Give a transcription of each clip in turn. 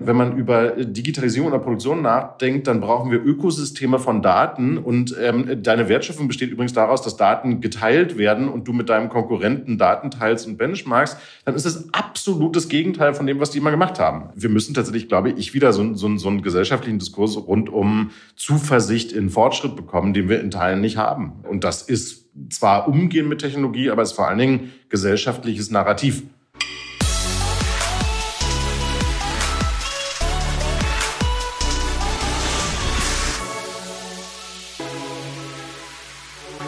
Wenn man über Digitalisierung oder Produktion nachdenkt, dann brauchen wir Ökosysteme von Daten. Und ähm, deine Wertschöpfung besteht übrigens daraus, dass Daten geteilt werden und du mit deinem Konkurrenten Daten teilst und benchmarkst. Dann ist es absolut das Gegenteil von dem, was die immer gemacht haben. Wir müssen tatsächlich, glaube ich, wieder so, so, so einen gesellschaftlichen Diskurs rund um Zuversicht in Fortschritt bekommen, den wir in Teilen nicht haben. Und das ist zwar Umgehen mit Technologie, aber es ist vor allen Dingen gesellschaftliches Narrativ.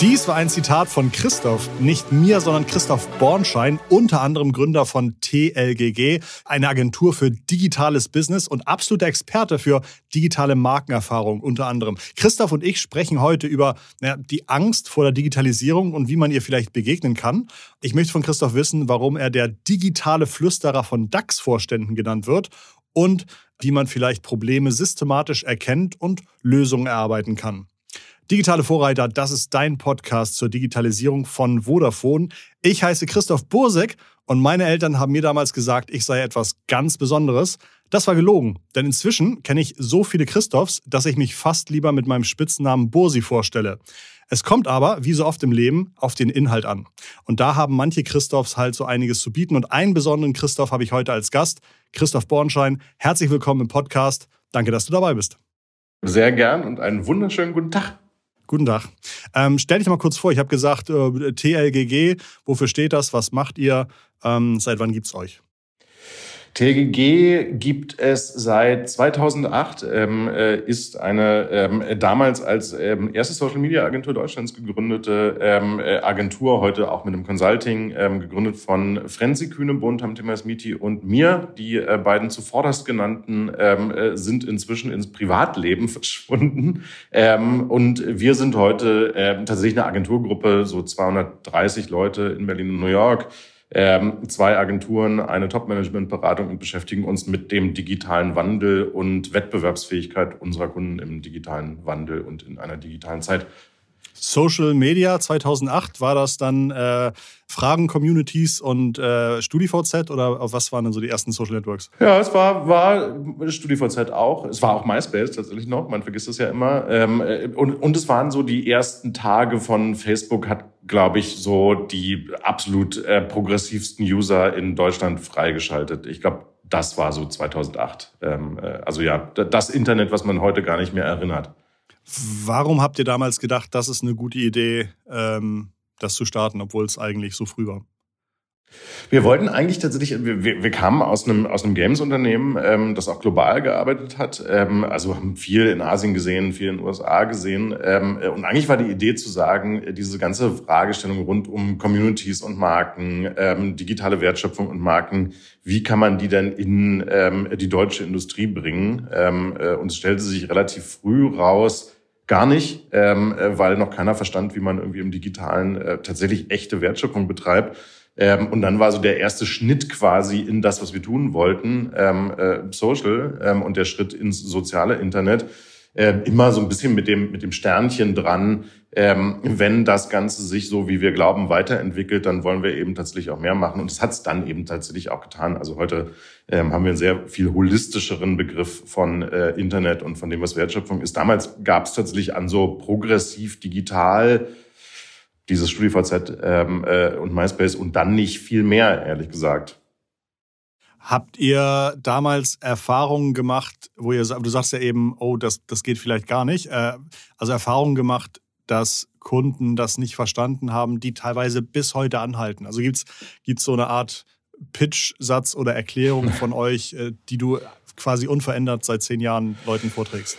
Dies war ein Zitat von Christoph, nicht mir, sondern Christoph Bornschein, unter anderem Gründer von TLGG, eine Agentur für digitales Business und absoluter Experte für digitale Markenerfahrung unter anderem. Christoph und ich sprechen heute über ja, die Angst vor der Digitalisierung und wie man ihr vielleicht begegnen kann. Ich möchte von Christoph wissen, warum er der digitale Flüsterer von DAX-Vorständen genannt wird und wie man vielleicht Probleme systematisch erkennt und Lösungen erarbeiten kann. Digitale Vorreiter, das ist dein Podcast zur Digitalisierung von Vodafone. Ich heiße Christoph Bursek und meine Eltern haben mir damals gesagt, ich sei etwas ganz Besonderes. Das war gelogen, denn inzwischen kenne ich so viele Christophs, dass ich mich fast lieber mit meinem Spitznamen Bursi vorstelle. Es kommt aber, wie so oft im Leben, auf den Inhalt an. Und da haben manche Christophs halt so einiges zu bieten. Und einen besonderen Christoph habe ich heute als Gast, Christoph Bornschein. Herzlich willkommen im Podcast. Danke, dass du dabei bist. Sehr gern und einen wunderschönen guten Tag. Guten Tag. Ähm, stell dich mal kurz vor. Ich habe gesagt, äh, TLGG, wofür steht das? Was macht ihr? Ähm, seit wann gibt es euch? TGG gibt es seit 2008, ähm, äh, ist eine ähm, damals als ähm, erste Social Media Agentur Deutschlands gegründete ähm, äh, Agentur, heute auch mit einem Consulting, ähm, gegründet von Frenzy Kühnebund, Timas Miti und mir. Die äh, beiden zuvorderst genannten ähm, äh, sind inzwischen ins Privatleben verschwunden. Ähm, und wir sind heute äh, tatsächlich eine Agenturgruppe, so 230 Leute in Berlin und New York ähm, zwei Agenturen, eine Top-Management-Beratung und beschäftigen uns mit dem digitalen Wandel und Wettbewerbsfähigkeit unserer Kunden im digitalen Wandel und in einer digitalen Zeit. Social Media 2008 war das dann äh, Fragen Communities und äh, StudiVZ oder auf was waren denn so die ersten Social Networks? Ja, es war war StudiVZ auch. Es war auch MySpace tatsächlich noch. Man vergisst es ja immer. Ähm, äh, und und es waren so die ersten Tage von Facebook hat glaube ich so die absolut äh, progressivsten User in Deutschland freigeschaltet. Ich glaube das war so 2008. Ähm, äh, also ja, das Internet, was man heute gar nicht mehr erinnert. Warum habt ihr damals gedacht, das ist eine gute Idee, ähm, das zu starten, obwohl es eigentlich so früh war? Wir wollten eigentlich tatsächlich, wir, wir kamen aus einem, aus einem Games-Unternehmen, ähm, das auch global gearbeitet hat. Ähm, also haben viel in Asien gesehen, viel in den USA gesehen. Ähm, und eigentlich war die Idee zu sagen, diese ganze Fragestellung rund um Communities und Marken, ähm, digitale Wertschöpfung und Marken, wie kann man die denn in ähm, die deutsche Industrie bringen? Ähm, äh, und es stellte sich relativ früh raus, gar nicht, ähm, äh, weil noch keiner verstand, wie man irgendwie im Digitalen äh, tatsächlich echte Wertschöpfung betreibt. Ähm, und dann war so der erste Schnitt quasi in das, was wir tun wollten, ähm, äh, Social ähm, und der Schritt ins soziale Internet. Äh, immer so ein bisschen mit dem, mit dem Sternchen dran. Ähm, wenn das Ganze sich so, wie wir glauben, weiterentwickelt, dann wollen wir eben tatsächlich auch mehr machen. Und das hat es dann eben tatsächlich auch getan. Also heute ähm, haben wir einen sehr viel holistischeren Begriff von äh, Internet und von dem, was Wertschöpfung ist. Damals gab es tatsächlich an so progressiv digital dieses StudiVZ ähm, äh, und MySpace und dann nicht viel mehr, ehrlich gesagt. Habt ihr damals Erfahrungen gemacht, wo ihr, du sagst ja eben, oh, das, das geht vielleicht gar nicht, äh, also Erfahrungen gemacht, dass Kunden das nicht verstanden haben, die teilweise bis heute anhalten? Also gibt es so eine Art Pitch-Satz oder Erklärung von euch, äh, die du quasi unverändert seit zehn Jahren Leuten vorträgst?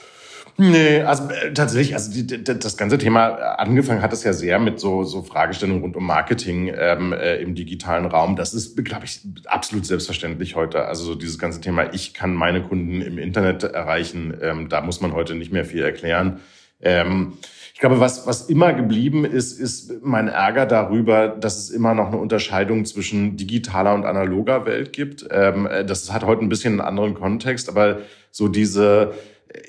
Nee, also äh, tatsächlich, also die, die, das ganze Thema äh, angefangen hat es ja sehr mit so, so Fragestellungen rund um Marketing ähm, äh, im digitalen Raum. Das ist, glaube ich, absolut selbstverständlich heute. Also so dieses ganze Thema, ich kann meine Kunden im Internet erreichen, ähm, da muss man heute nicht mehr viel erklären. Ähm, glaube, was, was immer geblieben ist, ist mein Ärger darüber, dass es immer noch eine Unterscheidung zwischen digitaler und analoger Welt gibt. Ähm, äh, das hat heute ein bisschen einen anderen Kontext, aber so diese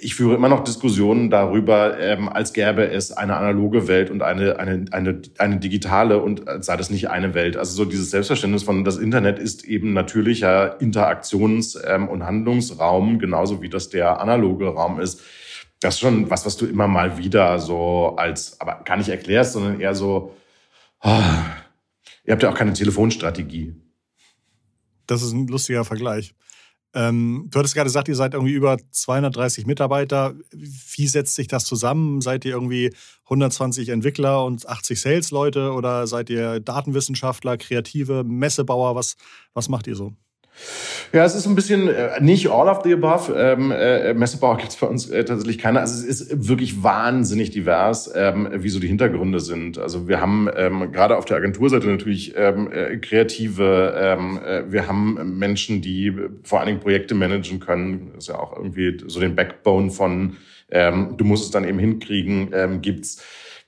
ich führe immer noch Diskussionen darüber, ähm, als gäbe es eine analoge Welt und eine, eine, eine, eine digitale und sei das nicht eine Welt. Also so dieses Selbstverständnis von das Internet ist eben natürlicher Interaktions- ähm, und Handlungsraum, genauso wie das der analoge Raum ist. Das ist schon was, was du immer mal wieder so als, aber gar nicht erklärst, sondern eher so, oh, ihr habt ja auch keine Telefonstrategie. Das ist ein lustiger Vergleich. Ähm, du hattest gerade gesagt, ihr seid irgendwie über 230 Mitarbeiter. Wie setzt sich das zusammen? Seid ihr irgendwie 120 Entwickler und 80 Sales-Leute oder seid ihr Datenwissenschaftler, Kreative, Messebauer? Was, was macht ihr so? Ja, es ist ein bisschen äh, nicht all of the above. Ähm, äh, Messebauer gibt es bei uns äh, tatsächlich keine. Also es ist wirklich wahnsinnig divers, ähm, wie so die Hintergründe sind. Also wir haben ähm, gerade auf der Agenturseite natürlich ähm, äh, Kreative, ähm, äh, wir haben Menschen, die vor allen Dingen Projekte managen können. Das ist ja auch irgendwie so den Backbone von ähm, du musst es dann eben hinkriegen, ähm, gibt's.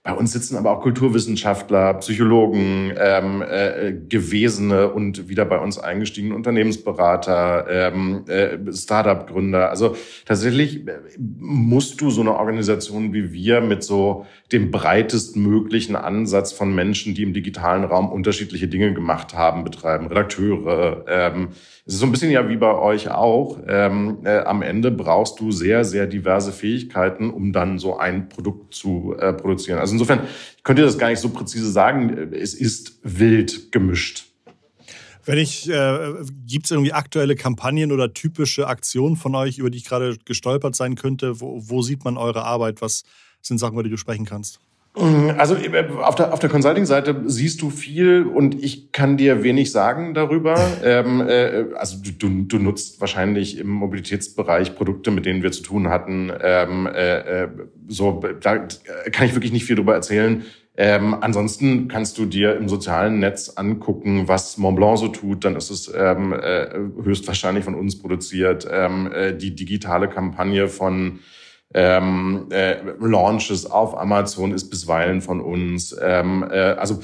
Bei uns sitzen aber auch Kulturwissenschaftler, Psychologen, ähm, äh, gewesene und wieder bei uns eingestiegene Unternehmensberater, ähm, äh, Startup-Gründer. Also tatsächlich äh, musst du so eine Organisation wie wir mit so dem breitestmöglichen Ansatz von Menschen, die im digitalen Raum unterschiedliche Dinge gemacht haben, betreiben, Redakteure, ähm, es ist so ein bisschen ja wie bei euch auch. Ähm, äh, am Ende brauchst du sehr, sehr diverse Fähigkeiten, um dann so ein Produkt zu äh, produzieren. Also insofern, ich könnte das gar nicht so präzise sagen. Es ist wild gemischt. Wenn ich, äh, gibt es irgendwie aktuelle Kampagnen oder typische Aktionen von euch, über die ich gerade gestolpert sein könnte? Wo, wo sieht man eure Arbeit? Was sind Sachen, über die du sprechen kannst? Also äh, auf der, auf der Consulting-Seite siehst du viel und ich kann dir wenig sagen darüber. ähm, äh, also du, du nutzt wahrscheinlich im Mobilitätsbereich Produkte, mit denen wir zu tun hatten. Ähm, äh, äh so, da kann ich wirklich nicht viel darüber erzählen. Ähm, ansonsten kannst du dir im sozialen Netz angucken, was Montblanc so tut. Dann ist es ähm, äh, höchstwahrscheinlich von uns produziert. Ähm, äh, die digitale Kampagne von ähm, äh, Launches auf Amazon ist bisweilen von uns. Ähm, äh, also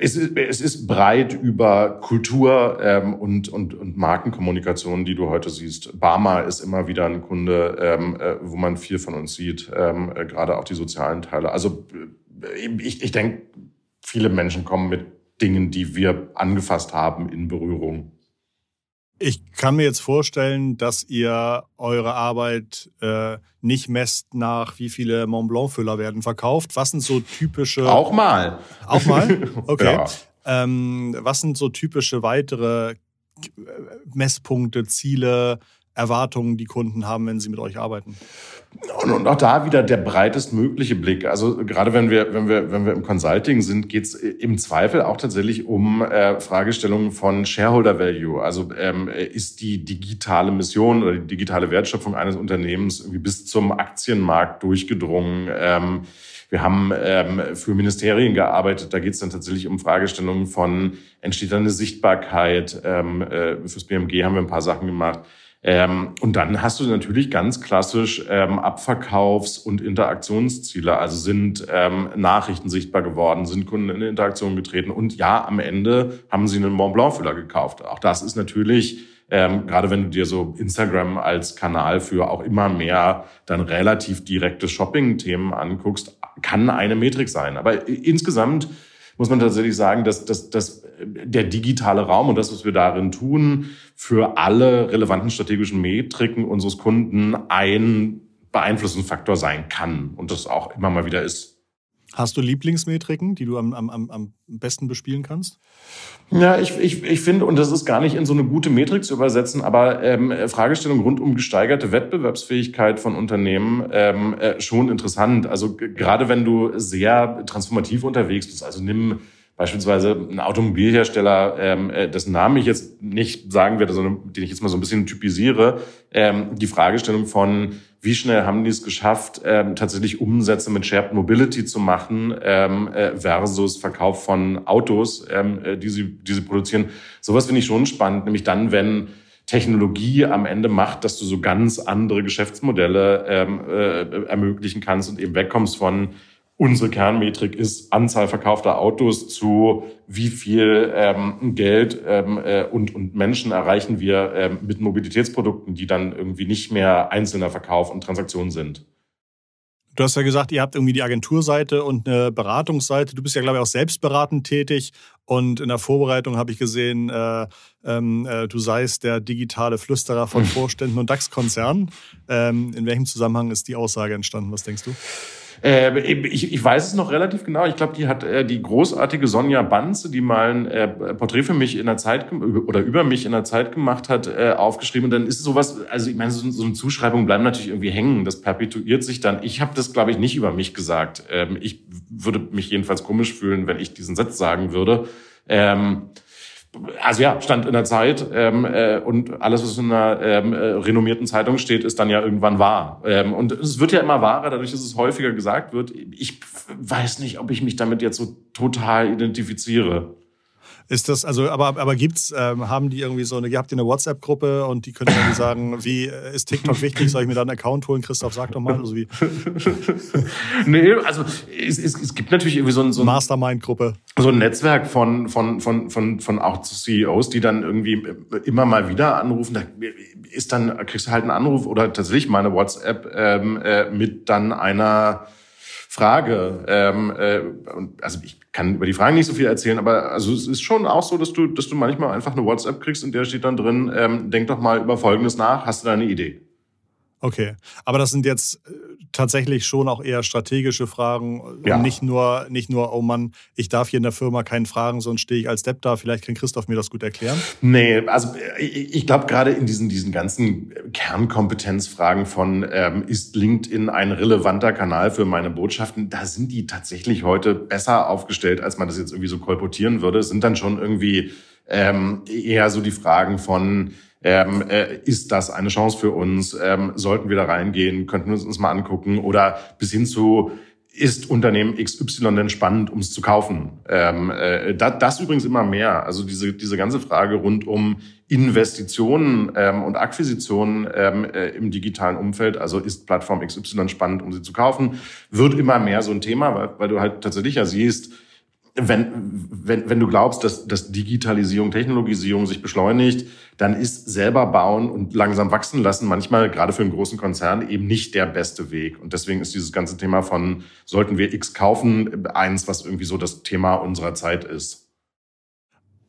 es ist, es ist breit über Kultur ähm, und, und, und Markenkommunikation, die du heute siehst. Barma ist immer wieder ein Kunde, ähm, äh, wo man viel von uns sieht, ähm, äh, gerade auch die sozialen Teile. Also äh, ich, ich denke, viele Menschen kommen mit Dingen, die wir angefasst haben, in Berührung. Ich kann mir jetzt vorstellen, dass ihr eure Arbeit äh, nicht messt nach, wie viele Mont Blanc-Füller werden verkauft. Was sind so typische. Auch mal. Auch mal? Okay. ja. ähm, was sind so typische weitere Messpunkte, Ziele, Erwartungen, die Kunden haben, wenn sie mit euch arbeiten? Und auch da wieder der breitestmögliche Blick. Also gerade wenn wir, wenn wir, wenn wir im Consulting sind, geht es im Zweifel auch tatsächlich um äh, Fragestellungen von Shareholder Value. Also ähm, ist die digitale Mission oder die digitale Wertschöpfung eines Unternehmens irgendwie bis zum Aktienmarkt durchgedrungen? Ähm, wir haben ähm, für Ministerien gearbeitet. Da geht es dann tatsächlich um Fragestellungen von, entsteht da eine Sichtbarkeit? Ähm, äh, fürs BMG haben wir ein paar Sachen gemacht. Ähm, und dann hast du natürlich ganz klassisch ähm, Abverkaufs- und Interaktionsziele. Also sind ähm, Nachrichten sichtbar geworden, sind Kunden in Interaktion getreten und ja, am Ende haben sie einen Mont Blanc-Füller gekauft. Auch das ist natürlich ähm, gerade wenn du dir so Instagram als Kanal für auch immer mehr dann relativ direkte Shopping-Themen anguckst, kann eine Metrik sein. Aber insgesamt muss man tatsächlich sagen, dass, dass, dass der digitale Raum und das, was wir darin tun, für alle relevanten strategischen Metriken unseres Kunden ein Beeinflussungsfaktor sein kann und das auch immer mal wieder ist. Hast du Lieblingsmetriken, die du am, am, am besten bespielen kannst? Ja, ich, ich, ich finde, und das ist gar nicht in so eine gute Metrik zu übersetzen, aber ähm, Fragestellungen rund um gesteigerte Wettbewerbsfähigkeit von Unternehmen ähm, äh, schon interessant. Also gerade wenn du sehr transformativ unterwegs bist, also nimm beispielsweise ein Automobilhersteller, ähm, äh, dessen Namen ich jetzt nicht sagen werde, sondern den ich jetzt mal so ein bisschen typisiere, ähm, die Fragestellung von, wie schnell haben die es geschafft, ähm, tatsächlich Umsätze mit Shared Mobility zu machen ähm, äh, versus Verkauf von Autos, ähm, äh, die, sie, die sie produzieren. Sowas finde ich schon spannend, nämlich dann, wenn Technologie am Ende macht, dass du so ganz andere Geschäftsmodelle ähm, äh, ermöglichen kannst und eben wegkommst von unsere Kernmetrik ist Anzahl verkaufter Autos zu wie viel ähm, Geld ähm, äh, und, und Menschen erreichen wir ähm, mit Mobilitätsprodukten, die dann irgendwie nicht mehr einzelner Verkauf und Transaktion sind. Du hast ja gesagt, ihr habt irgendwie die Agenturseite und eine Beratungsseite. Du bist ja, glaube ich, auch selbstberatend tätig. Und in der Vorbereitung habe ich gesehen, äh, ähm, äh, du seist der digitale Flüsterer von Vorständen und DAX-Konzernen. Ähm, in welchem Zusammenhang ist die Aussage entstanden? Was denkst du? Äh, ich, ich weiß es noch relativ genau. Ich glaube, die hat äh, die großartige Sonja Banze, die mal ein äh, Porträt für mich in der Zeit oder über mich in der Zeit gemacht hat, äh, aufgeschrieben. Und dann ist sowas, also ich meine, so, so eine Zuschreibung bleibt natürlich irgendwie hängen. Das perpetuiert sich dann. Ich habe das, glaube ich, nicht über mich gesagt. Ähm, ich würde mich jedenfalls komisch fühlen, wenn ich diesen Satz sagen würde. Ähm, also ja, stand in der Zeit ähm, äh, und alles, was in einer ähm, äh, renommierten Zeitung steht, ist dann ja irgendwann wahr. Ähm, und es wird ja immer wahrer, dadurch, dass es häufiger gesagt wird. Ich weiß nicht, ob ich mich damit jetzt so total identifiziere. Ist das, also, aber, aber gibt's, ähm, haben die irgendwie so eine, ihr habt ihr eine WhatsApp-Gruppe und die können irgendwie sagen, wie äh, ist TikTok wichtig? Soll ich mir da einen Account holen? Christoph, sag doch mal. Also wie. nee, also es, es, es gibt natürlich irgendwie so ein, so ein Mastermind-Gruppe. So ein Netzwerk von, von, von, von, von auch CEOs, die dann irgendwie immer mal wieder anrufen. Da ist dann, kriegst du halt einen Anruf oder tatsächlich mal eine WhatsApp ähm, äh, mit dann einer Frage. Ähm, äh, also ich kann über die Fragen nicht so viel erzählen, aber also es ist schon auch so, dass du, dass du manchmal einfach eine WhatsApp kriegst, in der steht dann drin, ähm, denk doch mal über Folgendes nach, hast du da eine Idee? Okay, aber das sind jetzt äh, tatsächlich schon auch eher strategische Fragen ja. und nicht nur, nicht nur, oh Mann, ich darf hier in der Firma keinen fragen, sonst stehe ich als Depp da. Vielleicht kann Christoph mir das gut erklären. Nee, also ich, ich glaube gerade in diesen, diesen ganzen Kernkompetenzfragen von, ähm, ist LinkedIn ein relevanter Kanal für meine Botschaften, da sind die tatsächlich heute besser aufgestellt, als man das jetzt irgendwie so kolportieren würde. Es sind dann schon irgendwie ähm, eher so die Fragen von, ähm, äh, ist das eine Chance für uns? Ähm, sollten wir da reingehen? Könnten wir uns mal angucken? Oder bis hin zu, ist Unternehmen XY denn spannend, um es zu kaufen? Ähm, äh, das, das übrigens immer mehr. Also diese, diese ganze Frage rund um Investitionen ähm, und Akquisitionen ähm, äh, im digitalen Umfeld, also ist Plattform XY spannend, um sie zu kaufen, wird immer mehr so ein Thema, weil, weil du halt tatsächlich ja siehst, wenn, wenn, wenn du glaubst, dass, dass Digitalisierung, Technologisierung sich beschleunigt, dann ist selber bauen und langsam wachsen lassen manchmal gerade für einen großen Konzern eben nicht der beste Weg. Und deswegen ist dieses ganze Thema von, sollten wir X kaufen, eins, was irgendwie so das Thema unserer Zeit ist.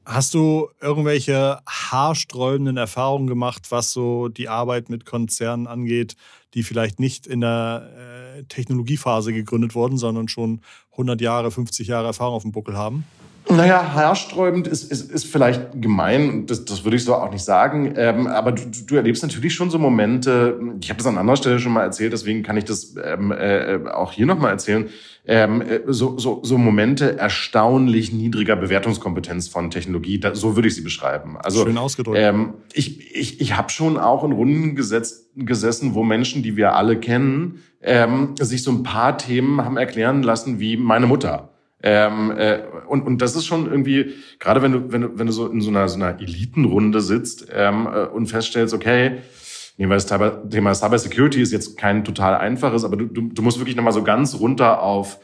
Hast du irgendwelche haarsträubenden Erfahrungen gemacht, was so die Arbeit mit Konzernen angeht, die vielleicht nicht in der äh, Technologiephase gegründet wurden, sondern schon 100 Jahre, 50 Jahre Erfahrung auf dem Buckel haben? Naja, haarsträubend ist, ist, ist vielleicht gemein, das, das würde ich so auch nicht sagen. Ähm, aber du, du erlebst natürlich schon so Momente, ich habe das an anderer Stelle schon mal erzählt, deswegen kann ich das ähm, äh, auch hier nochmal erzählen. Ähm, äh, so, so, so Momente erstaunlich niedriger Bewertungskompetenz von Technologie, da, so würde ich sie beschreiben. Also, Schön ausgedrückt. Ähm, ich ich, ich habe schon auch in Runden gesetzt, gesessen, wo Menschen, die wir alle kennen, ähm, sich so ein paar Themen haben erklären lassen wie meine Mutter. Ähm, äh, und, und das ist schon irgendwie, gerade wenn du, wenn du, wenn du so in so einer, so einer Elitenrunde sitzt ähm, äh, und feststellst, okay, nehmen wir das Thema Cyber Security ist jetzt kein total einfaches, aber du, du, du musst wirklich nochmal so ganz runter auf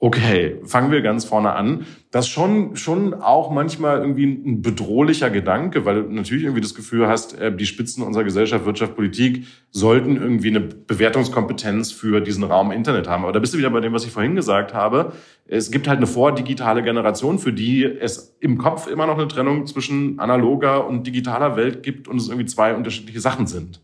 Okay, fangen wir ganz vorne an. Das schon schon auch manchmal irgendwie ein bedrohlicher Gedanke, weil du natürlich irgendwie das Gefühl hast, äh, die Spitzen unserer Gesellschaft, Wirtschaft, Politik sollten irgendwie eine Bewertungskompetenz für diesen Raum Internet haben. Aber da bist du wieder bei dem, was ich vorhin gesagt habe. Es gibt halt eine vordigitale Generation, für die es im Kopf immer noch eine Trennung zwischen analoger und digitaler Welt gibt und es irgendwie zwei unterschiedliche Sachen sind.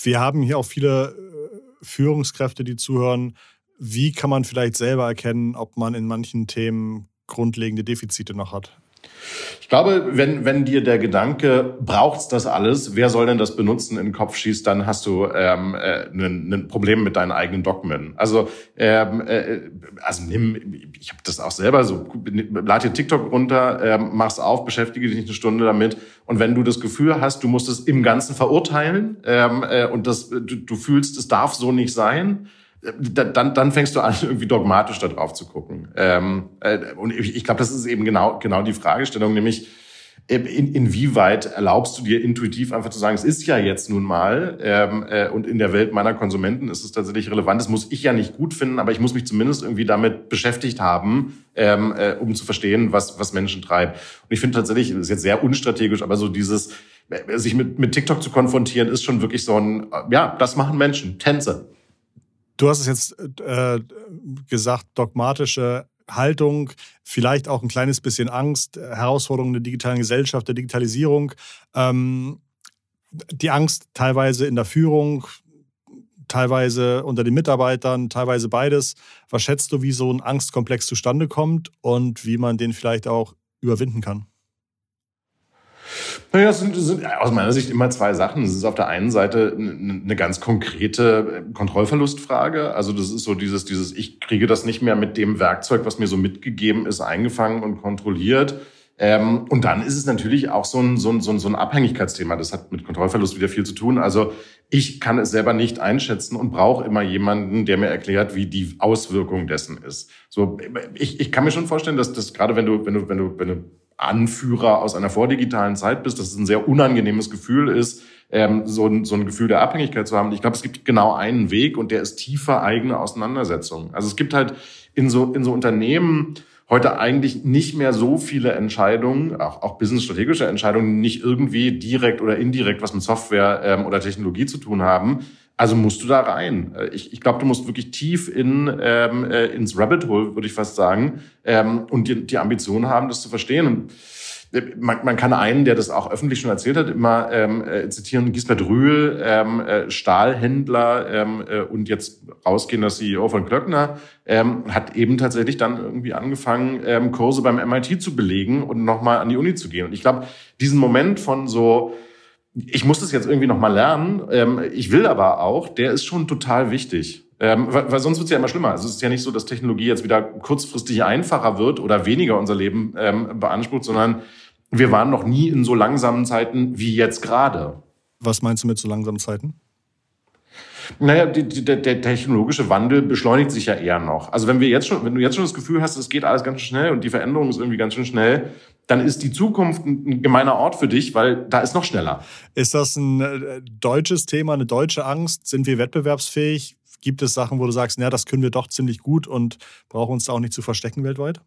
Wir haben hier auch viele äh, Führungskräfte, die zuhören, wie kann man vielleicht selber erkennen, ob man in manchen Themen grundlegende Defizite noch hat? Ich glaube, wenn, wenn dir der Gedanke, braucht's das alles, wer soll denn das benutzen, in den Kopf schießt, dann hast du ähm, äh, ein, ein Problem mit deinen eigenen Dogmen. Also, ähm, äh, also nimm, ich habe das auch selber so, lad dir TikTok runter, ähm, mach's auf, beschäftige dich eine Stunde damit und wenn du das Gefühl hast, du musst es im Ganzen verurteilen ähm, äh, und das, du, du fühlst, es darf so nicht sein, dann, dann fängst du an, irgendwie dogmatisch da drauf zu gucken. Ähm, äh, und ich, glaube, das ist eben genau, genau die Fragestellung, nämlich in, inwieweit erlaubst du dir intuitiv einfach zu sagen, es ist ja jetzt nun mal ähm, äh, und in der Welt meiner Konsumenten ist es tatsächlich relevant. Das muss ich ja nicht gut finden, aber ich muss mich zumindest irgendwie damit beschäftigt haben, ähm, äh, um zu verstehen, was, was Menschen treibt. Und ich finde tatsächlich, das ist jetzt sehr unstrategisch, aber so dieses, sich mit, mit TikTok zu konfrontieren, ist schon wirklich so ein, ja, das machen Menschen, Tänze. Du hast es jetzt äh, gesagt, dogmatische Haltung, vielleicht auch ein kleines bisschen Angst, Herausforderungen der digitalen Gesellschaft, der Digitalisierung, ähm, die Angst teilweise in der Führung, teilweise unter den Mitarbeitern, teilweise beides. Was schätzt du, wie so ein Angstkomplex zustande kommt und wie man den vielleicht auch überwinden kann? Naja, es sind, sind aus meiner Sicht immer zwei Sachen. Es ist auf der einen Seite eine ganz konkrete Kontrollverlustfrage. Also das ist so dieses, dieses, ich kriege das nicht mehr mit dem Werkzeug, was mir so mitgegeben ist, eingefangen und kontrolliert. Ähm, und dann ist es natürlich auch so ein, so, ein, so, ein, so ein Abhängigkeitsthema. Das hat mit Kontrollverlust wieder viel zu tun. Also ich kann es selber nicht einschätzen und brauche immer jemanden, der mir erklärt, wie die Auswirkung dessen ist. So, ich, ich kann mir schon vorstellen, dass das gerade wenn du, wenn du, wenn du, wenn du Anführer aus einer vordigitalen Zeit bist, dass es ein sehr unangenehmes Gefühl ist, ähm, so, ein, so ein Gefühl der Abhängigkeit zu haben. Ich glaube, es gibt genau einen Weg und der ist tiefer eigene Auseinandersetzung. Also es gibt halt in so, in so Unternehmen heute eigentlich nicht mehr so viele Entscheidungen, auch, auch businessstrategische Entscheidungen, nicht irgendwie direkt oder indirekt was mit Software ähm, oder Technologie zu tun haben, also musst du da rein. Äh, ich, ich glaube, du musst wirklich tief in, ähm, äh, ins Rabbit Hole, würde ich fast sagen, ähm, und die, die Ambition haben, das zu verstehen. Und äh, man, man kann einen, der das auch öffentlich schon erzählt hat, immer ähm, äh, zitieren, Gisbert Rühl, ähm, äh, Stahlhändler ähm, äh, und jetzt rausgehender CEO von Klöckner, ähm, hat eben tatsächlich dann irgendwie angefangen, ähm, Kurse beim MIT zu belegen und nochmal an die Uni zu gehen. Und ich glaube, diesen Moment von so, ich muss das jetzt irgendwie nochmal lernen, ähm, ich will aber auch, der ist schon total wichtig. Ähm, weil, weil sonst wird es ja immer schlimmer. Also es ist ja nicht so, dass Technologie jetzt wieder kurzfristig einfacher wird oder weniger unser Leben ähm, beansprucht, sondern wir waren noch nie in so langsamen Zeiten wie jetzt gerade. Was meinst du mit so langsamen Zeiten? Naja, die, die, der, der technologische Wandel beschleunigt sich ja eher noch. Also wenn wir jetzt schon, wenn du jetzt schon das Gefühl hast, es geht alles ganz schön schnell und die Veränderung ist irgendwie ganz schön schnell, dann ist die Zukunft ein gemeiner Ort für dich, weil da ist noch schneller. Ist das ein äh, deutsches Thema, eine deutsche Angst? Sind wir wettbewerbsfähig? Gibt es Sachen, wo du sagst, naja, das können wir doch ziemlich gut und brauchen uns da auch nicht zu verstecken weltweit?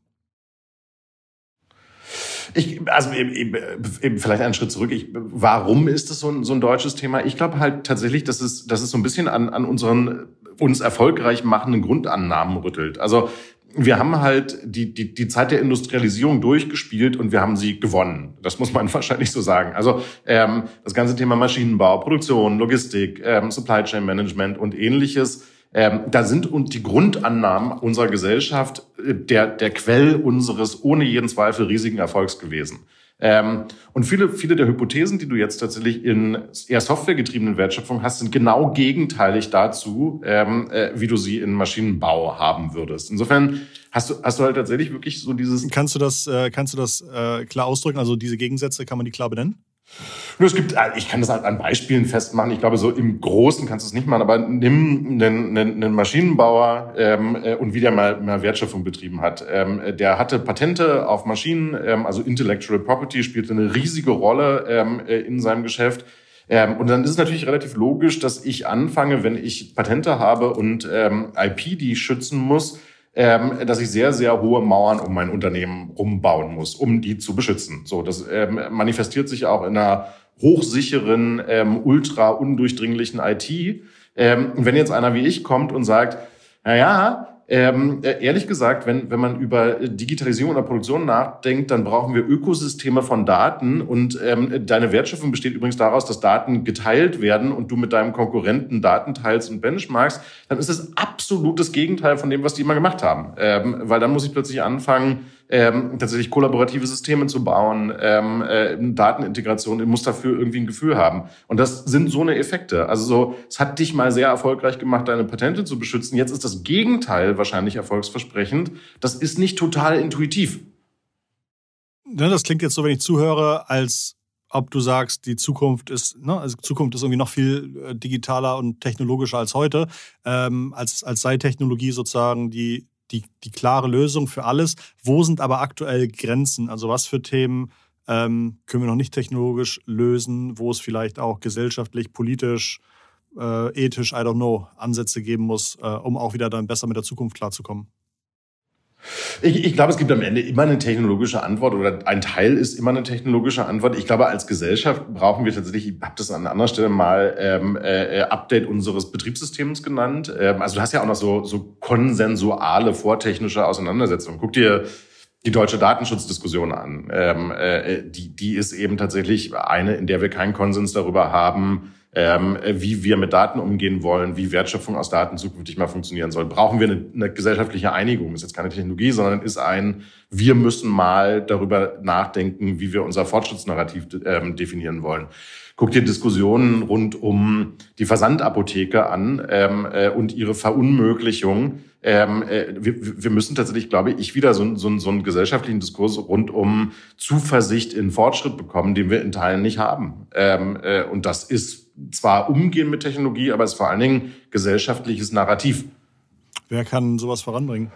Ich, also eben, eben, vielleicht einen Schritt zurück. Ich, warum ist das so ein, so ein deutsches Thema? Ich glaube halt tatsächlich, dass es, dass es so ein bisschen an, an unseren uns erfolgreich machenden Grundannahmen rüttelt. Also wir haben halt die, die, die Zeit der Industrialisierung durchgespielt und wir haben sie gewonnen. Das muss man wahrscheinlich so sagen. Also ähm, das ganze Thema Maschinenbau, Produktion, Logistik, ähm, Supply Chain Management und ähnliches ähm, da sind und die Grundannahmen unserer Gesellschaft äh, der, der Quell unseres ohne jeden Zweifel riesigen Erfolgs gewesen. Ähm, und viele, viele der Hypothesen, die du jetzt tatsächlich in eher softwaregetriebenen Wertschöpfung hast, sind genau gegenteilig dazu, ähm, äh, wie du sie in Maschinenbau haben würdest. Insofern hast du, hast du halt tatsächlich wirklich so dieses. Kannst du das, äh, kannst du das äh, klar ausdrücken? Also diese Gegensätze, kann man die klar benennen? Nur es gibt, ich kann das halt an Beispielen festmachen. Ich glaube, so im Großen kannst du es nicht machen, aber nimm einen, einen, einen Maschinenbauer ähm, äh, und wie der mal, mal Wertschöpfung betrieben hat. Ähm, der hatte Patente auf Maschinen, ähm, also Intellectual Property spielte eine riesige Rolle ähm, äh, in seinem Geschäft. Ähm, und dann ist es natürlich relativ logisch, dass ich anfange, wenn ich Patente habe und ähm, IP, die ich schützen muss, ähm, dass ich sehr, sehr hohe Mauern um mein Unternehmen rumbauen muss, um die zu beschützen. So, das ähm, manifestiert sich auch in einer hochsicheren, ähm, ultra undurchdringlichen IT. Ähm, wenn jetzt einer wie ich kommt und sagt, na ja, ähm, äh, ehrlich gesagt, wenn, wenn man über Digitalisierung oder Produktion nachdenkt, dann brauchen wir Ökosysteme von Daten und ähm, deine Wertschöpfung besteht übrigens daraus, dass Daten geteilt werden und du mit deinem Konkurrenten Daten teilst und benchmarkst, dann ist das absolutes Gegenteil von dem, was die immer gemacht haben. Ähm, weil dann muss ich plötzlich anfangen, ähm, tatsächlich kollaborative Systeme zu bauen, ähm, äh, Datenintegration, muss dafür irgendwie ein Gefühl haben. Und das sind so eine Effekte. Also so, es hat dich mal sehr erfolgreich gemacht, deine Patente zu beschützen. Jetzt ist das Gegenteil wahrscheinlich erfolgsversprechend. Das ist nicht total intuitiv. Ne, das klingt jetzt so, wenn ich zuhöre, als ob du sagst, die Zukunft ist, ne, also Zukunft ist irgendwie noch viel äh, digitaler und technologischer als heute, ähm, als, als sei Technologie sozusagen die die, die klare Lösung für alles. Wo sind aber aktuell Grenzen? Also was für Themen ähm, können wir noch nicht technologisch lösen, wo es vielleicht auch gesellschaftlich, politisch, äh, ethisch, I don't know, Ansätze geben muss, äh, um auch wieder dann besser mit der Zukunft klarzukommen? Ich, ich glaube, es gibt am Ende immer eine technologische Antwort oder ein Teil ist immer eine technologische Antwort. Ich glaube, als Gesellschaft brauchen wir tatsächlich, ich habe das an anderer Stelle mal ähm, äh, Update unseres Betriebssystems genannt. Ähm, also du hast ja auch noch so, so konsensuale vortechnische Auseinandersetzungen. Guck dir die deutsche Datenschutzdiskussion an. Ähm, äh, die, die ist eben tatsächlich eine, in der wir keinen Konsens darüber haben, ähm, wie wir mit Daten umgehen wollen, wie Wertschöpfung aus Daten zukünftig mal funktionieren soll. Brauchen wir eine, eine gesellschaftliche Einigung? Ist jetzt keine Technologie, sondern ist ein, wir müssen mal darüber nachdenken, wie wir unser Fortschrittsnarrativ ähm, definieren wollen. Guck dir Diskussionen rund um die Versandapotheke an ähm, äh, und ihre Verunmöglichung. Ähm, äh, wir, wir müssen tatsächlich, glaube ich, wieder so, so, so einen gesellschaftlichen Diskurs rund um Zuversicht in Fortschritt bekommen, den wir in Teilen nicht haben. Ähm, äh, und das ist zwar Umgehen mit Technologie, aber es ist vor allen Dingen gesellschaftliches Narrativ. Wer kann sowas voranbringen?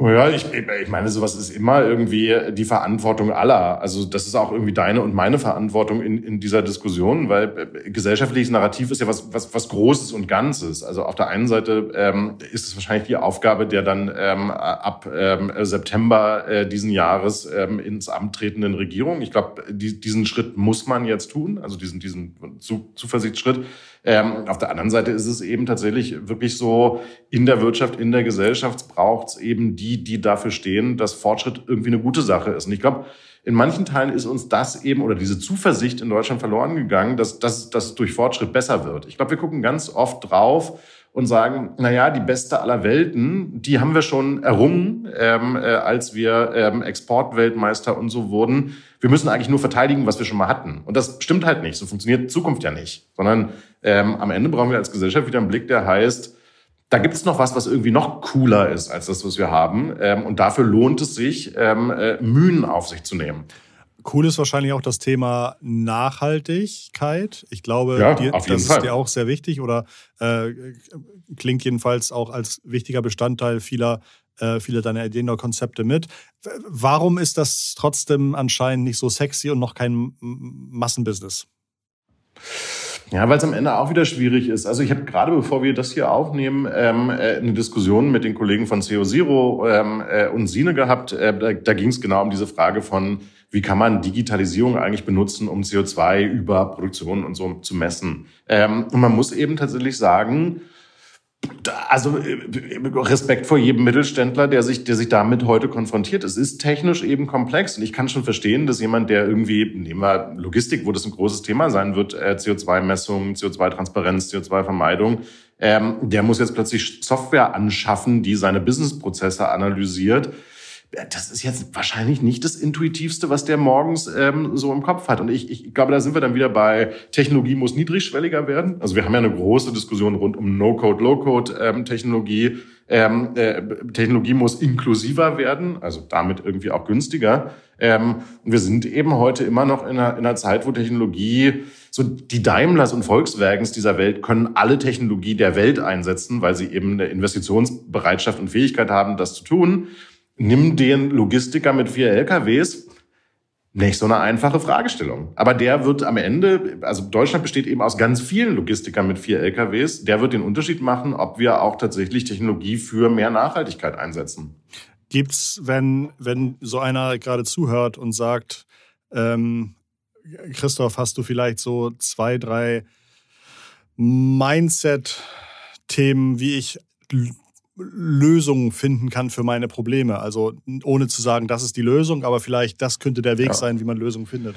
Oh ja, ich, ich meine, sowas ist immer irgendwie die Verantwortung aller. Also das ist auch irgendwie deine und meine Verantwortung in, in dieser Diskussion, weil äh, gesellschaftliches Narrativ ist ja was, was, was Großes und Ganzes. Also auf der einen Seite ähm, ist es wahrscheinlich die Aufgabe der dann ähm, ab ähm, September äh, diesen Jahres ähm, ins Amt tretenden Regierung. Ich glaube, die, diesen Schritt muss man jetzt tun, also diesen, diesen Zuversichtsschritt. Ähm, auf der anderen Seite ist es eben tatsächlich wirklich so, in der Wirtschaft, in der Gesellschaft braucht es eben die, die dafür stehen, dass Fortschritt irgendwie eine gute Sache ist. Und ich glaube, in manchen Teilen ist uns das eben oder diese Zuversicht in Deutschland verloren gegangen, dass, dass, es durch Fortschritt besser wird. Ich glaube, wir gucken ganz oft drauf und sagen, na ja, die beste aller Welten, die haben wir schon errungen, ähm, äh, als wir ähm, Exportweltmeister und so wurden. Wir müssen eigentlich nur verteidigen, was wir schon mal hatten. Und das stimmt halt nicht. So funktioniert Zukunft ja nicht. Sondern ähm, am Ende brauchen wir als Gesellschaft wieder einen Blick, der heißt, da gibt's noch was, was irgendwie noch cooler ist als das, was wir haben. Ähm, und dafür lohnt es sich, ähm, äh, Mühen auf sich zu nehmen. Cool ist wahrscheinlich auch das Thema Nachhaltigkeit. Ich glaube, ja, dir, das Fall. ist dir auch sehr wichtig oder äh, klingt jedenfalls auch als wichtiger Bestandteil vieler, äh, vieler deiner Ideen oder Konzepte mit. Warum ist das trotzdem anscheinend nicht so sexy und noch kein Massenbusiness? Ja, weil es am Ende auch wieder schwierig ist. Also ich habe gerade, bevor wir das hier aufnehmen, ähm, äh, eine Diskussion mit den Kollegen von CO Zero ähm, äh, und Sine gehabt. Äh, da da ging es genau um diese Frage von, wie kann man Digitalisierung eigentlich benutzen, um CO2 über Produktion und so zu messen. Ähm, und man muss eben tatsächlich sagen, also äh, Respekt vor jedem Mittelständler, der sich, der sich damit heute konfrontiert. Es ist technisch eben komplex und ich kann schon verstehen, dass jemand, der irgendwie, nehmen wir Logistik, wo das ein großes Thema sein wird, äh, CO2-Messung, CO2-Transparenz, CO2-Vermeidung, ähm, der muss jetzt plötzlich Software anschaffen, die seine Businessprozesse analysiert das ist jetzt wahrscheinlich nicht das Intuitivste, was der morgens ähm, so im Kopf hat. Und ich, ich glaube, da sind wir dann wieder bei Technologie muss niedrigschwelliger werden. Also wir haben ja eine große Diskussion rund um No-Code, Low-Code-Technologie. Ähm, äh, Technologie muss inklusiver werden, also damit irgendwie auch günstiger. Ähm, und wir sind eben heute immer noch in einer, in einer Zeit, wo Technologie, so die Daimlers und Volkswagens dieser Welt können alle Technologie der Welt einsetzen, weil sie eben eine Investitionsbereitschaft und Fähigkeit haben, das zu tun nimm den Logistiker mit vier LKWs. Nicht so eine einfache Fragestellung. Aber der wird am Ende, also Deutschland besteht eben aus ganz vielen Logistikern mit vier LKWs, der wird den Unterschied machen, ob wir auch tatsächlich Technologie für mehr Nachhaltigkeit einsetzen. Gibt's, wenn, wenn so einer gerade zuhört und sagt, ähm, Christoph, hast du vielleicht so zwei, drei Mindset-Themen, wie ich Lösungen finden kann für meine Probleme. Also ohne zu sagen, das ist die Lösung, aber vielleicht das könnte der Weg ja. sein, wie man Lösungen findet.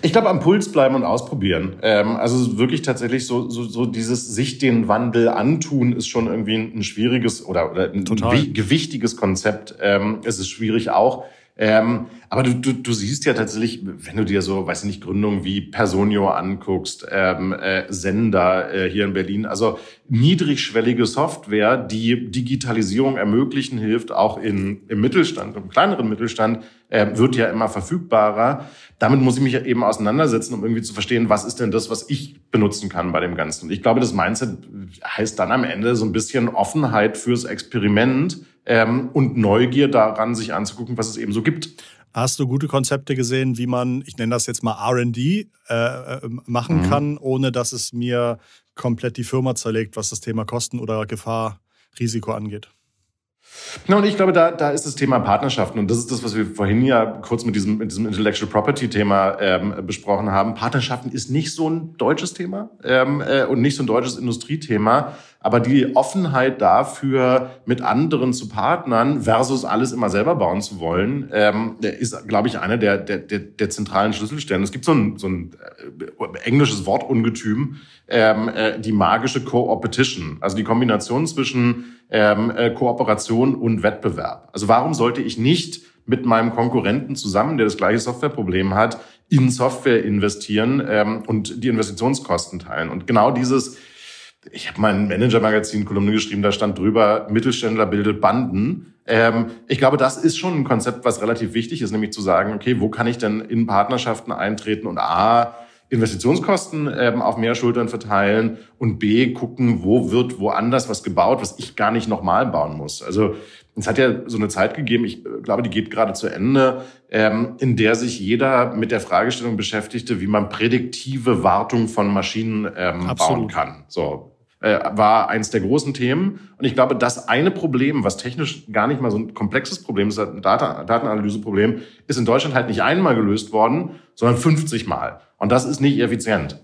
Ich glaube, am Puls bleiben und ausprobieren. Ähm, also wirklich tatsächlich so, so, so dieses sich den Wandel antun ist schon irgendwie ein, schwieriges oder, oder ein Total. gewichtiges Konzept. Ähm, es ist schwierig auch ähm, aber du, du, du siehst ja tatsächlich, wenn du dir so, weiß ich nicht, Gründungen wie Personio anguckst, ähm, äh, Sender äh, hier in Berlin, also niedrigschwellige Software, die Digitalisierung ermöglichen hilft, auch in, im Mittelstand, im kleineren Mittelstand, äh, wird ja immer verfügbarer. Damit muss ich mich eben auseinandersetzen, um irgendwie zu verstehen, was ist denn das, was ich benutzen kann bei dem Ganzen. Ich glaube, das Mindset heißt dann am Ende so ein bisschen Offenheit fürs Experiment ähm, und Neugier daran, sich anzugucken, was es eben so gibt. Hast du gute Konzepte gesehen, wie man, ich nenne das jetzt mal RD, äh, äh, machen mhm. kann, ohne dass es mir komplett die Firma zerlegt, was das Thema Kosten oder Gefahr, Risiko angeht? Na, und ich glaube, da, da ist das Thema Partnerschaften. Und das ist das, was wir vorhin ja kurz mit diesem, mit diesem Intellectual Property-Thema ähm, besprochen haben. Partnerschaften ist nicht so ein deutsches Thema ähm, äh, und nicht so ein deutsches Industriethema. Aber die Offenheit dafür, mit anderen zu partnern versus alles immer selber bauen zu wollen, ähm, ist, glaube ich, einer der, der, der, der zentralen Schlüsselstellen. Es gibt so ein, so ein äh, englisches Wortungetüm, ähm, äh, die magische Co-Opetition. Also die Kombination zwischen ähm, äh, Kooperation und Wettbewerb. Also warum sollte ich nicht mit meinem Konkurrenten zusammen, der das gleiche Softwareproblem hat, in Software investieren ähm, und die Investitionskosten teilen? Und genau dieses, ich habe mal Manager-Magazin-Kolumne geschrieben, da stand drüber, Mittelständler bildet Banden. Ähm, ich glaube, das ist schon ein Konzept, was relativ wichtig ist, nämlich zu sagen, okay, wo kann ich denn in Partnerschaften eintreten und A, Investitionskosten ähm, auf mehr Schultern verteilen und B, gucken, wo wird woanders was gebaut, was ich gar nicht nochmal bauen muss. Also es hat ja so eine Zeit gegeben, ich glaube, die geht gerade zu Ende, ähm, in der sich jeder mit der Fragestellung beschäftigte, wie man prädiktive Wartung von Maschinen ähm, bauen kann. So, äh, war eins der großen Themen. Und ich glaube, das eine Problem, was technisch gar nicht mal so ein komplexes Problem ist, ein Datenanalyseproblem, ist in Deutschland halt nicht einmal gelöst worden, sondern 50 Mal. Und das ist nicht effizient.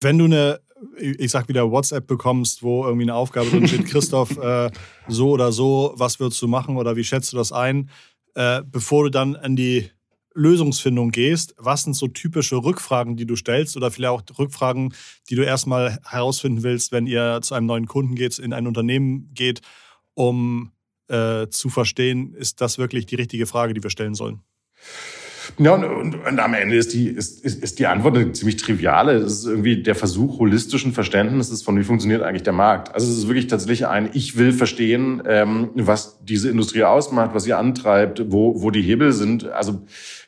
Wenn du eine, ich sag wieder WhatsApp bekommst, wo irgendwie eine Aufgabe drin steht, Christoph, äh, so oder so, was würdest du machen oder wie schätzt du das ein? Äh, bevor du dann an die Lösungsfindung gehst, was sind so typische Rückfragen, die du stellst oder vielleicht auch Rückfragen, die du erstmal herausfinden willst, wenn ihr zu einem neuen Kunden geht, in ein Unternehmen geht, um äh, zu verstehen, ist das wirklich die richtige Frage, die wir stellen sollen? Ja, und, und, und am Ende ist die, ist, ist, ist die Antwort eine ziemlich triviale. Es ist irgendwie der Versuch holistischen Verständnisses von, wie funktioniert eigentlich der Markt. Also es ist wirklich tatsächlich ein, ich will verstehen, ähm, was diese Industrie ausmacht, was sie antreibt, wo, wo die Hebel sind. Also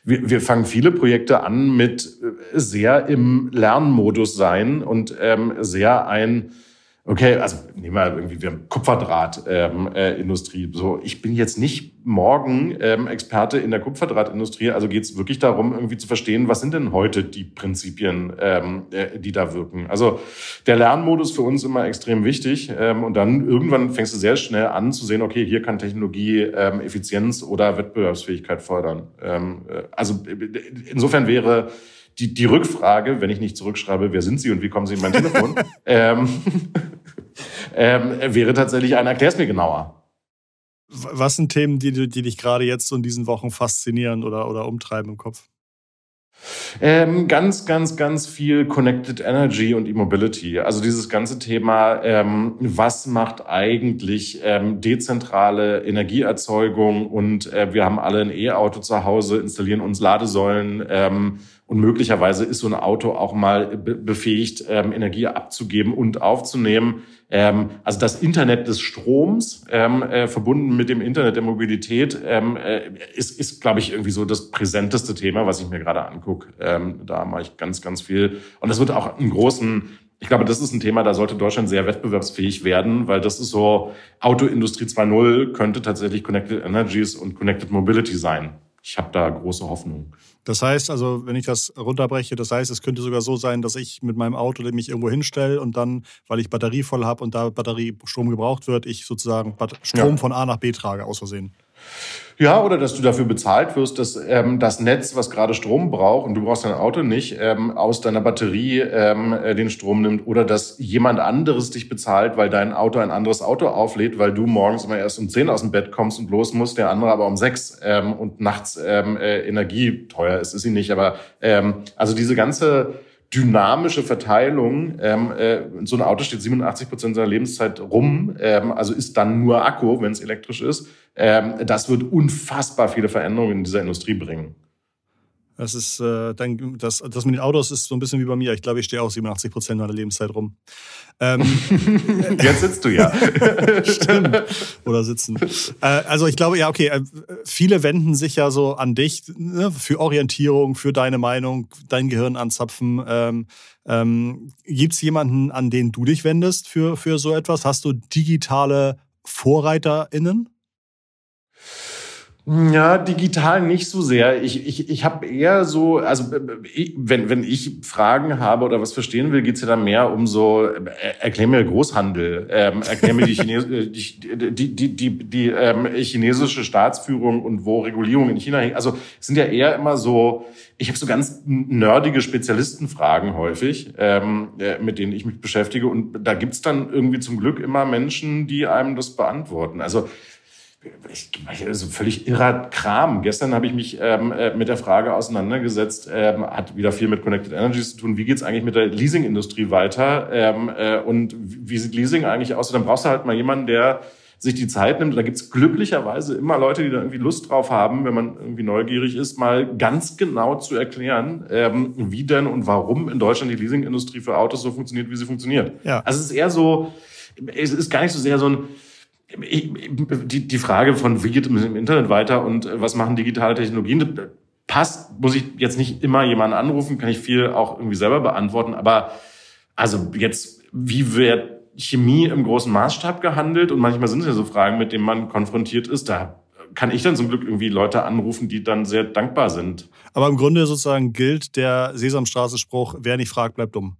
wir, wir fangen viele Projekte an mit äh, sehr im Lernmodus sein und ähm, sehr ein Okay, also nehmen wir irgendwie, wir haben Kupferdrahtindustrie. Ähm, äh, so, ich bin jetzt nicht morgen ähm, Experte in der Kupferdrahtindustrie, also geht es wirklich darum, irgendwie zu verstehen, was sind denn heute die Prinzipien, ähm, äh, die da wirken. Also der Lernmodus für uns immer extrem wichtig. Ähm, und dann irgendwann fängst du sehr schnell an zu sehen, okay, hier kann Technologie ähm, Effizienz oder Wettbewerbsfähigkeit fördern. Ähm, äh, also insofern wäre die, die Rückfrage, wenn ich nicht zurückschreibe, wer sind Sie und wie kommen Sie in mein Telefon, ähm, ähm, wäre tatsächlich ein, erklär's mir genauer. Was sind Themen, die, die dich gerade jetzt so in diesen Wochen faszinieren oder, oder umtreiben im Kopf? Ähm, ganz, ganz, ganz viel Connected Energy und E-Mobility. Also dieses ganze Thema, ähm, was macht eigentlich ähm, dezentrale Energieerzeugung und äh, wir haben alle ein E-Auto zu Hause, installieren uns Ladesäulen ähm, und möglicherweise ist so ein Auto auch mal befähigt, ähm, Energie abzugeben und aufzunehmen. Ähm, also das Internet des Stroms ähm, äh, verbunden mit dem Internet der Mobilität ähm, äh, ist, ist glaube ich, irgendwie so das präsenteste Thema, was ich mir gerade angucke. Ähm, da mache ich ganz, ganz viel. Und das wird auch einen großen ich glaube, das ist ein Thema, da sollte Deutschland sehr wettbewerbsfähig werden, weil das ist so, Autoindustrie 2.0 könnte tatsächlich Connected Energies und Connected Mobility sein. Ich habe da große Hoffnung. Das heißt also, wenn ich das runterbreche, das heißt, es könnte sogar so sein, dass ich mit meinem Auto mich irgendwo hinstelle und dann, weil ich Batterie voll habe und da Batteriestrom gebraucht wird, ich sozusagen Strom ja. von A nach B trage, aus Versehen. Ja, oder dass du dafür bezahlt wirst, dass ähm, das Netz, was gerade Strom braucht und du brauchst dein Auto nicht, ähm, aus deiner Batterie ähm, äh, den Strom nimmt oder dass jemand anderes dich bezahlt, weil dein Auto ein anderes Auto auflädt, weil du morgens immer erst um zehn aus dem Bett kommst und los musst, der andere aber um sechs ähm, und nachts ähm, äh, Energie teuer ist, ist sie nicht. Aber ähm, also diese ganze dynamische Verteilung. Ähm, äh, so ein Auto steht 87 Prozent seiner Lebenszeit rum, ähm, also ist dann nur Akku, wenn es elektrisch ist. Ähm, das wird unfassbar viele Veränderungen in dieser Industrie bringen. Das ist, äh, dann, das, das mit den Autos ist so ein bisschen wie bei mir. Ich glaube, ich stehe auch 87 Prozent meiner Lebenszeit rum. Ähm, Jetzt sitzt du ja. Stimmt. Oder sitzen. Äh, also ich glaube, ja, okay, äh, viele wenden sich ja so an dich ne, für Orientierung, für deine Meinung, dein Gehirn anzapfen. Ähm, ähm, Gibt es jemanden, an den du dich wendest für, für so etwas? Hast du digitale VorreiterInnen? Ja, digital nicht so sehr. Ich, ich, ich habe eher so, also ich, wenn, wenn ich Fragen habe oder was verstehen will, geht's ja dann mehr um so, äh, erklär mir Großhandel, ähm, erklär mir die, Chines die, die, die, die, die ähm, chinesische Staatsführung und wo Regulierung in China hängen. Also sind ja eher immer so, ich habe so ganz nerdige Spezialistenfragen häufig, ähm, äh, mit denen ich mich beschäftige. Und da gibt's dann irgendwie zum Glück immer Menschen, die einem das beantworten. Also ich, also völlig irrer Kram. Gestern habe ich mich ähm, äh, mit der Frage auseinandergesetzt, ähm, hat wieder viel mit Connected Energies zu tun. Wie geht's eigentlich mit der Leasingindustrie weiter? Ähm, äh, und wie sieht Leasing eigentlich aus? Und dann brauchst du halt mal jemanden, der sich die Zeit nimmt. Und da gibt's glücklicherweise immer Leute, die da irgendwie Lust drauf haben, wenn man irgendwie neugierig ist, mal ganz genau zu erklären, ähm, wie denn und warum in Deutschland die Leasingindustrie für Autos so funktioniert, wie sie funktioniert. Ja. Also es ist eher so, es ist gar nicht so sehr so ein die, die Frage von, wie geht es im Internet weiter und äh, was machen digitale Technologien, passt, muss ich jetzt nicht immer jemanden anrufen, kann ich viel auch irgendwie selber beantworten, aber also jetzt, wie wird Chemie im großen Maßstab gehandelt? Und manchmal sind es ja so Fragen, mit denen man konfrontiert ist, da kann ich dann zum Glück irgendwie Leute anrufen, die dann sehr dankbar sind. Aber im Grunde sozusagen gilt der Sesamstraße-Spruch, wer nicht fragt, bleibt dumm.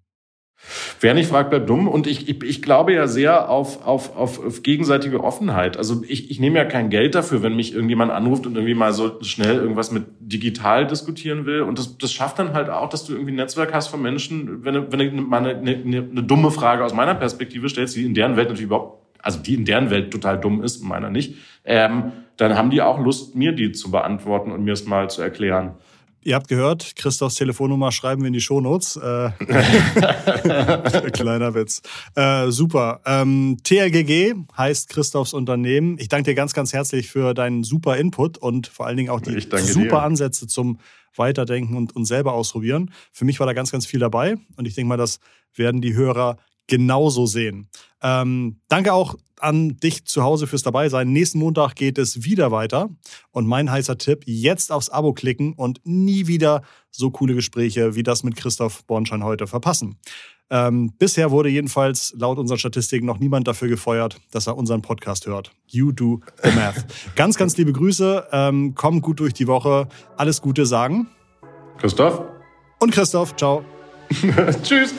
Wer nicht fragt, bleibt dumm. Und ich, ich, ich glaube ja sehr auf, auf, auf, auf gegenseitige Offenheit. Also ich, ich nehme ja kein Geld dafür, wenn mich irgendjemand anruft und irgendwie mal so schnell irgendwas mit digital diskutieren will. Und das, das schafft dann halt auch, dass du irgendwie ein Netzwerk hast von Menschen, wenn du, wenn du mal eine, eine, eine dumme Frage aus meiner Perspektive stellst, die in deren Welt natürlich überhaupt, also die in deren Welt total dumm ist, meiner nicht, ähm, dann haben die auch Lust, mir die zu beantworten und mir es mal zu erklären. Ihr habt gehört, Christophs Telefonnummer schreiben wir in die Shownotes. Äh, kleiner Witz. Äh, super. Ähm, TLGG heißt Christophs Unternehmen. Ich danke dir ganz, ganz herzlich für deinen super Input und vor allen Dingen auch die super dir. Ansätze zum Weiterdenken und, und selber ausprobieren. Für mich war da ganz, ganz viel dabei und ich denke mal, das werden die Hörer genauso sehen. Ähm, danke auch an dich zu Hause fürs Dabeisein. Nächsten Montag geht es wieder weiter. Und mein heißer Tipp, jetzt aufs Abo klicken und nie wieder so coole Gespräche wie das mit Christoph Bornschein heute verpassen. Ähm, bisher wurde jedenfalls laut unseren Statistiken noch niemand dafür gefeuert, dass er unseren Podcast hört. You do the math. ganz, ganz liebe Grüße. Ähm, komm gut durch die Woche. Alles Gute sagen. Christoph. Und Christoph. Ciao. Tschüss.